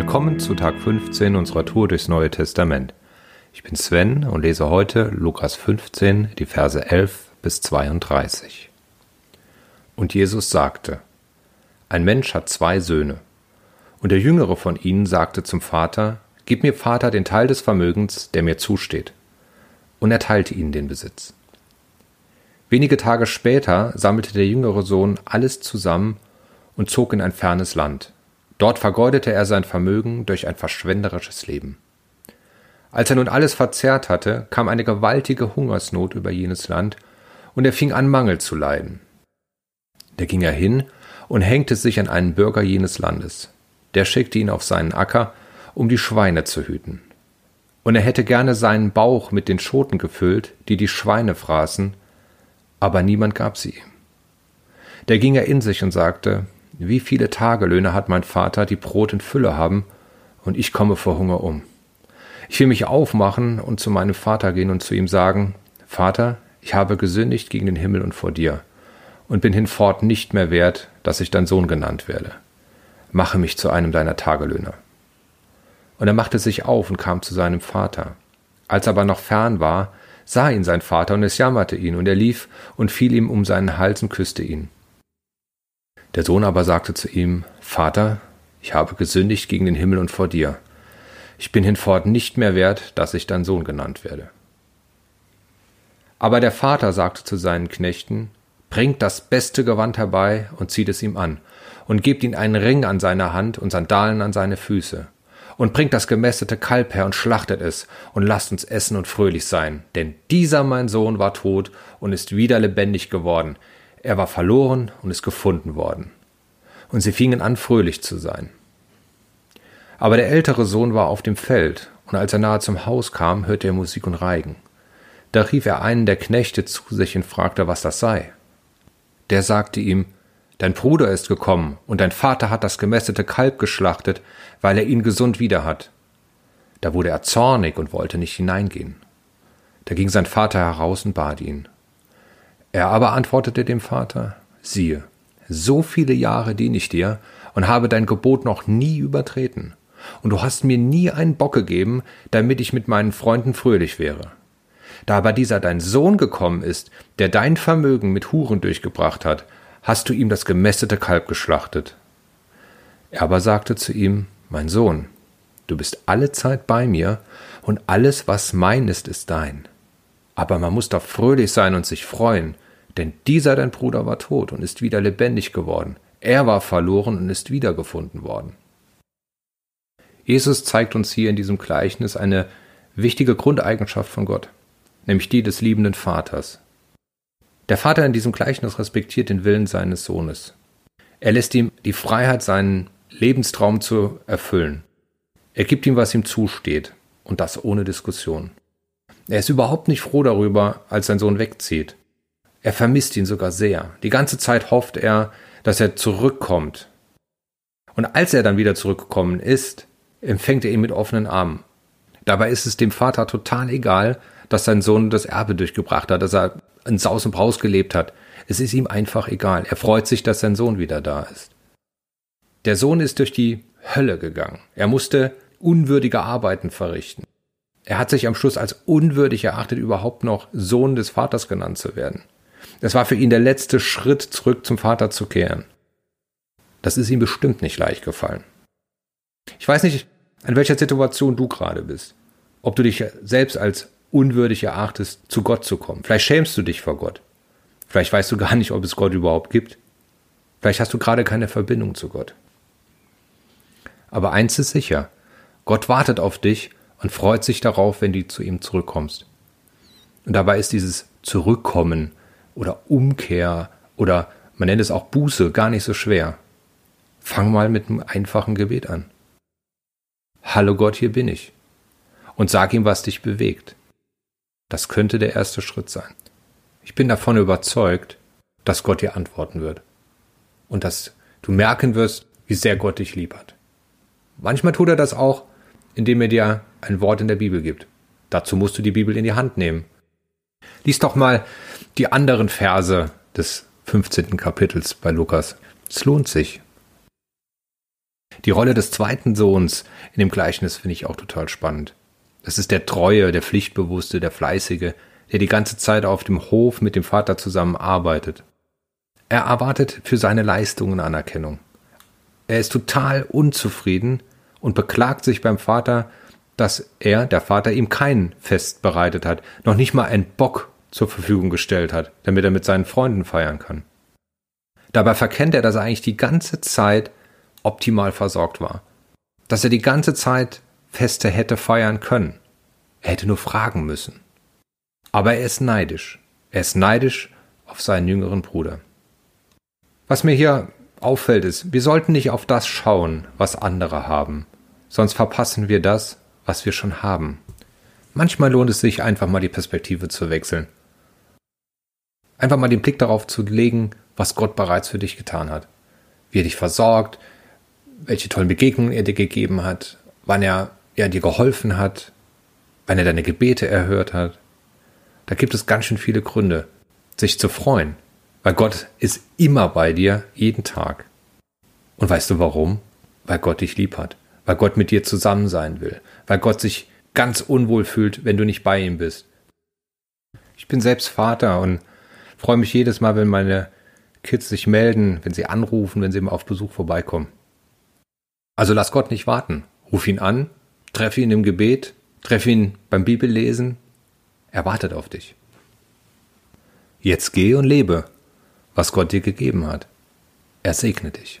Willkommen zu Tag 15 unserer Tour durchs Neue Testament. Ich bin Sven und lese heute Lukas 15, die Verse 11 bis 32. Und Jesus sagte, Ein Mensch hat zwei Söhne. Und der jüngere von ihnen sagte zum Vater, Gib mir, Vater, den Teil des Vermögens, der mir zusteht. Und er teilte ihnen den Besitz. Wenige Tage später sammelte der jüngere Sohn alles zusammen und zog in ein fernes Land Dort vergeudete er sein Vermögen durch ein verschwenderisches Leben. Als er nun alles verzehrt hatte, kam eine gewaltige Hungersnot über jenes Land, und er fing an Mangel zu leiden. Da ging er hin und hängte sich an einen Bürger jenes Landes. Der schickte ihn auf seinen Acker, um die Schweine zu hüten. Und er hätte gerne seinen Bauch mit den Schoten gefüllt, die die Schweine fraßen, aber niemand gab sie ihm. Da ging er in sich und sagte, wie viele Tagelöhne hat mein Vater, die Brot in Fülle haben, und ich komme vor Hunger um. Ich will mich aufmachen und zu meinem Vater gehen und zu ihm sagen, Vater, ich habe gesündigt gegen den Himmel und vor dir, und bin hinfort nicht mehr wert, dass ich dein Sohn genannt werde. Mache mich zu einem deiner Tagelöhner. Und er machte sich auf und kam zu seinem Vater. Als er aber noch fern war, sah ihn sein Vater, und es jammerte ihn, und er lief und fiel ihm um seinen Hals und küsste ihn. Der Sohn aber sagte zu ihm, Vater, ich habe gesündigt gegen den Himmel und vor dir. Ich bin hinfort nicht mehr wert, dass ich dein Sohn genannt werde. Aber der Vater sagte zu seinen Knechten, Bringt das beste Gewand herbei und zieht es ihm an, und gebt ihm einen Ring an seine Hand und Sandalen an seine Füße. Und bringt das gemästete Kalb her und schlachtet es, und lasst uns essen und fröhlich sein. Denn dieser mein Sohn war tot und ist wieder lebendig geworden. Er war verloren und ist gefunden worden. Und sie fingen an, fröhlich zu sein. Aber der ältere Sohn war auf dem Feld, und als er nahe zum Haus kam, hörte er Musik und Reigen. Da rief er einen der Knechte zu sich und fragte, was das sei. Der sagte ihm, Dein Bruder ist gekommen, und dein Vater hat das gemästete Kalb geschlachtet, weil er ihn gesund wieder hat. Da wurde er zornig und wollte nicht hineingehen. Da ging sein Vater heraus und bat ihn. Er aber antwortete dem Vater, siehe, so viele Jahre diene ich dir und habe dein Gebot noch nie übertreten. Und du hast mir nie einen Bock gegeben, damit ich mit meinen Freunden fröhlich wäre. Da aber dieser dein Sohn gekommen ist, der dein Vermögen mit Huren durchgebracht hat, hast du ihm das gemästete Kalb geschlachtet. Er aber sagte zu ihm, Mein Sohn, du bist alle Zeit bei mir, und alles, was mein ist, ist dein. Aber man muss doch fröhlich sein und sich freuen, denn dieser dein Bruder war tot und ist wieder lebendig geworden. Er war verloren und ist wiedergefunden worden. Jesus zeigt uns hier in diesem Gleichnis eine wichtige Grundeigenschaft von Gott, nämlich die des liebenden Vaters. Der Vater in diesem Gleichnis respektiert den Willen seines Sohnes. Er lässt ihm die Freiheit, seinen Lebenstraum zu erfüllen. Er gibt ihm, was ihm zusteht, und das ohne Diskussion. Er ist überhaupt nicht froh darüber, als sein Sohn wegzieht. Er vermisst ihn sogar sehr. Die ganze Zeit hofft er, dass er zurückkommt. Und als er dann wieder zurückgekommen ist, empfängt er ihn mit offenen Armen. Dabei ist es dem Vater total egal, dass sein Sohn das Erbe durchgebracht hat, dass er in Saus und Braus gelebt hat. Es ist ihm einfach egal. Er freut sich, dass sein Sohn wieder da ist. Der Sohn ist durch die Hölle gegangen. Er musste unwürdige Arbeiten verrichten. Er hat sich am Schluss als unwürdig erachtet, überhaupt noch Sohn des Vaters genannt zu werden. Es war für ihn der letzte Schritt, zurück zum Vater zu kehren. Das ist ihm bestimmt nicht leicht gefallen. Ich weiß nicht, in welcher Situation du gerade bist. Ob du dich selbst als unwürdig erachtest, zu Gott zu kommen. Vielleicht schämst du dich vor Gott. Vielleicht weißt du gar nicht, ob es Gott überhaupt gibt. Vielleicht hast du gerade keine Verbindung zu Gott. Aber eins ist sicher, Gott wartet auf dich und freut sich darauf, wenn du zu ihm zurückkommst. Und dabei ist dieses Zurückkommen oder Umkehr oder man nennt es auch Buße gar nicht so schwer. Fang mal mit einem einfachen Gebet an. Hallo Gott, hier bin ich. Und sag ihm, was dich bewegt. Das könnte der erste Schritt sein. Ich bin davon überzeugt, dass Gott dir antworten wird. Und dass du merken wirst, wie sehr Gott dich lieb hat. Manchmal tut er das auch, indem er dir ein Wort in der Bibel gibt. Dazu musst du die Bibel in die Hand nehmen. Lies doch mal die anderen Verse des 15. Kapitels bei Lukas. Es lohnt sich. Die Rolle des zweiten Sohns in dem Gleichnis finde ich auch total spannend. Das ist der Treue, der Pflichtbewusste, der Fleißige, der die ganze Zeit auf dem Hof mit dem Vater zusammen arbeitet. Er erwartet für seine Leistungen Anerkennung. Er ist total unzufrieden und beklagt sich beim Vater, dass er, der Vater, ihm kein Fest bereitet hat, noch nicht mal einen Bock zur Verfügung gestellt hat, damit er mit seinen Freunden feiern kann. Dabei verkennt er, dass er eigentlich die ganze Zeit optimal versorgt war. Dass er die ganze Zeit Feste hätte feiern können. Er hätte nur fragen müssen. Aber er ist neidisch. Er ist neidisch auf seinen jüngeren Bruder. Was mir hier auffällt ist, wir sollten nicht auf das schauen, was andere haben, sonst verpassen wir das, was wir schon haben. Manchmal lohnt es sich einfach mal die Perspektive zu wechseln. Einfach mal den Blick darauf zu legen, was Gott bereits für dich getan hat. Wie er dich versorgt, welche tollen Begegnungen er dir gegeben hat, wann er, er dir geholfen hat, wann er deine Gebete erhört hat. Da gibt es ganz schön viele Gründe, sich zu freuen, weil Gott ist immer bei dir, jeden Tag. Und weißt du warum? Weil Gott dich lieb hat, weil Gott mit dir zusammen sein will, weil Gott sich ganz unwohl fühlt, wenn du nicht bei ihm bist. Ich bin selbst Vater und freue mich jedes Mal, wenn meine Kids sich melden, wenn sie anrufen, wenn sie immer auf Besuch vorbeikommen. Also lass Gott nicht warten. Ruf ihn an, treffe ihn im Gebet, treffe ihn beim Bibellesen. Er wartet auf dich. Jetzt geh und lebe, was Gott dir gegeben hat. Er segne dich.